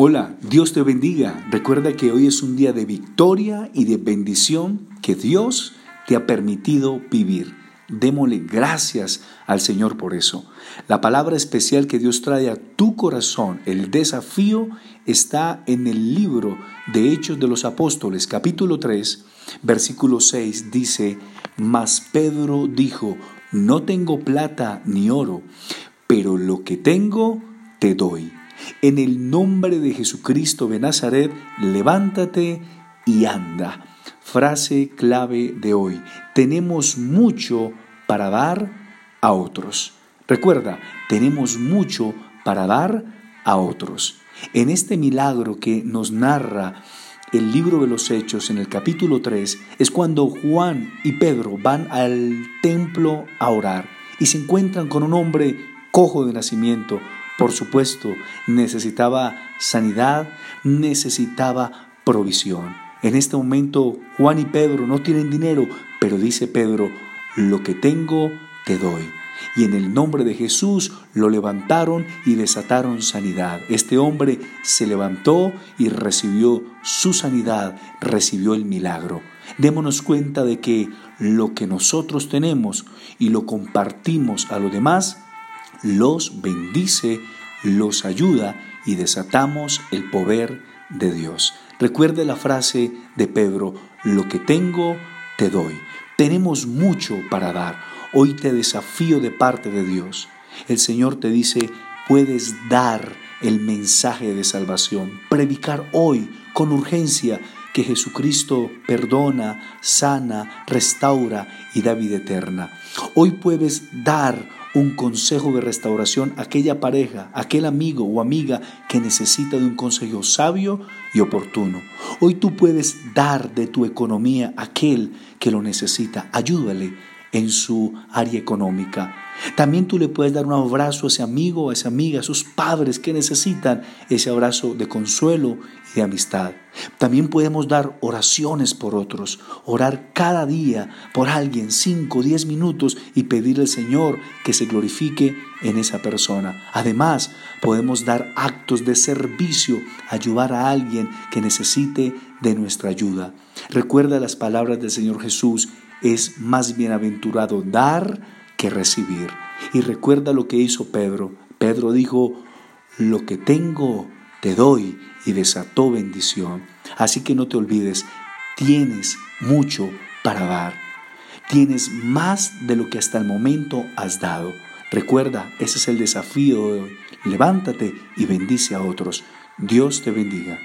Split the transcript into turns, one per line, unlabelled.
Hola, Dios te bendiga. Recuerda que hoy es un día de victoria y de bendición que Dios te ha permitido vivir. Démosle gracias al Señor por eso. La palabra especial que Dios trae a tu corazón, el desafío, está en el libro de Hechos de los Apóstoles, capítulo 3, versículo 6, dice, Mas Pedro dijo, no tengo plata ni oro, pero lo que tengo te doy en el nombre de Jesucristo de Nazaret, levántate y anda. Frase clave de hoy. Tenemos mucho para dar a otros. Recuerda, tenemos mucho para dar a otros. En este milagro que nos narra el libro de los Hechos en el capítulo 3 es cuando Juan y Pedro van al templo a orar y se encuentran con un hombre cojo de nacimiento, por supuesto, necesitaba sanidad, necesitaba provisión. En este momento Juan y Pedro no tienen dinero, pero dice Pedro, lo que tengo te doy. Y en el nombre de Jesús lo levantaron y desataron sanidad. Este hombre se levantó y recibió su sanidad, recibió el milagro. Démonos cuenta de que lo que nosotros tenemos y lo compartimos a los demás, los bendice, los ayuda y desatamos el poder de Dios. Recuerde la frase de Pedro, lo que tengo, te doy. Tenemos mucho para dar. Hoy te desafío de parte de Dios. El Señor te dice, puedes dar el mensaje de salvación, predicar hoy con urgencia que Jesucristo perdona, sana, restaura y da vida eterna. Hoy puedes dar un consejo de restauración a aquella pareja, aquel amigo o amiga que necesita de un consejo sabio y oportuno. Hoy tú puedes dar de tu economía a aquel que lo necesita. Ayúdale en su área económica. También tú le puedes dar un abrazo a ese amigo, a esa amiga, a sus padres que necesitan ese abrazo de consuelo y de amistad. También podemos dar oraciones por otros, orar cada día por alguien, cinco, diez minutos y pedirle al Señor que se glorifique en esa persona. Además, podemos dar actos de servicio, ayudar a alguien que necesite de nuestra ayuda. Recuerda las palabras del Señor Jesús, es más bienaventurado dar que recibir. Y recuerda lo que hizo Pedro. Pedro dijo, lo que tengo te doy y desató bendición. Así que no te olvides, tienes mucho para dar. Tienes más de lo que hasta el momento has dado. Recuerda, ese es el desafío de hoy. Levántate y bendice a otros. Dios te bendiga.